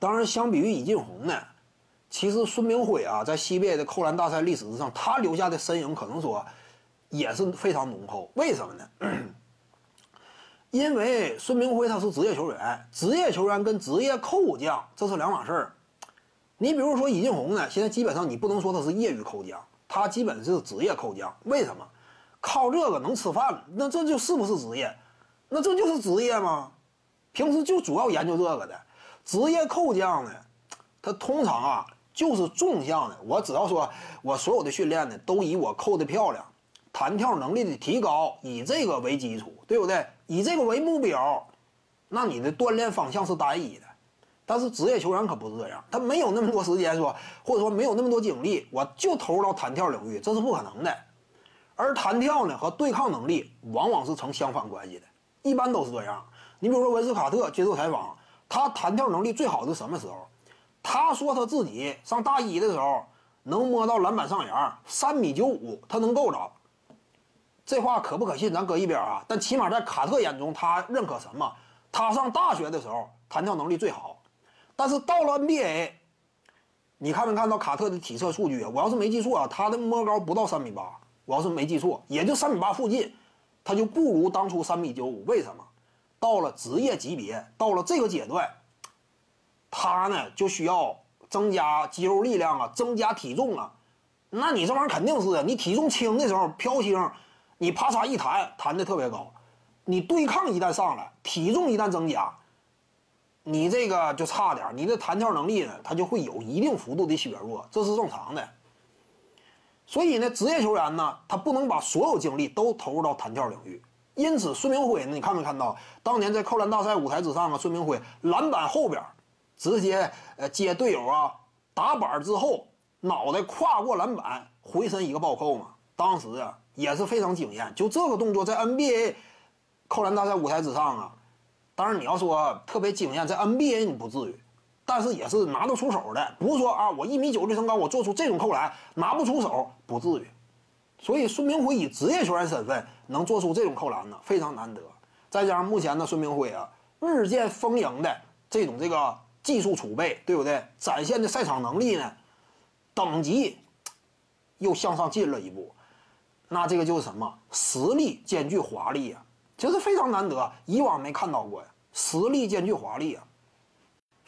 当然，相比于尹进红呢，其实孙明辉啊，在 CBA 的扣篮大赛历史之上，他留下的身影可能说也是非常浓厚。为什么呢？因为孙明辉他是职业球员，职业球员跟职业扣将这是两码事儿。你比如说尹进红呢，现在基本上你不能说他是业余扣将，他基本是职业扣将。为什么？靠这个能吃饭，那这就是不是职业？那这就是职业吗？平时就主要研究这个的。职业扣将呢，他通常啊就是纵向的。我只要说我所有的训练呢，都以我扣的漂亮。弹跳能力的提高，以这个为基础，对不对？以这个为目标，那你的锻炼方向是单一的。但是职业球员可不是这样，他没有那么多时间说，或者说没有那么多精力，我就投入到弹跳领域，这是不可能的。而弹跳呢和对抗能力往往是成相反关系的，一般都是这样。你比如说文斯卡特接受采访，他弹跳能力最好是什么时候？他说他自己上大一的时候能摸到篮板上沿，三米九五，他能够着。这话可不可信？咱搁一边啊。但起码在卡特眼中，他认可什么？他上大学的时候弹跳能力最好，但是到了 NBA，你看没看到卡特的体测数据啊？我要是没记错啊，他的摸高不到三米八。我要是没记错，也就三米八附近，他就不如当初三米九五。为什么？到了职业级别，到了这个阶段，他呢就需要增加肌肉力量啊，增加体重啊。那你这玩意儿肯定是，你体重轻的时候飘轻。你啪嚓一弹，弹的特别高，你对抗一旦上来，体重一旦增加，你这个就差点，你的弹跳能力呢，它就会有一定幅度的削弱，这是正常的。所以呢，职业球员呢，他不能把所有精力都投入到弹跳领域。因此，孙明辉呢，你看没看到当年在扣篮大赛舞台之上啊？孙明辉篮板后边，直接呃接队友啊打板之后，脑袋跨过篮板，回身一个暴扣嘛。当时啊。也是非常惊艳，就这个动作在 NBA 扣篮大赛舞台之上啊，当然你要说特别惊艳，在 NBA 你不至于，但是也是拿得出手的，不是说啊我一米九的身高我做出这种扣篮拿不出手不至于，所以孙明辉以职业球员身份能做出这种扣篮呢非常难得，再加上目前的孙明辉啊日渐丰盈的这种这个技术储备，对不对？展现的赛场能力呢，等级又向上进了一步。那这个就是什么实力兼具华丽啊，这是非常难得，以往没看到过呀。实力兼具华丽啊。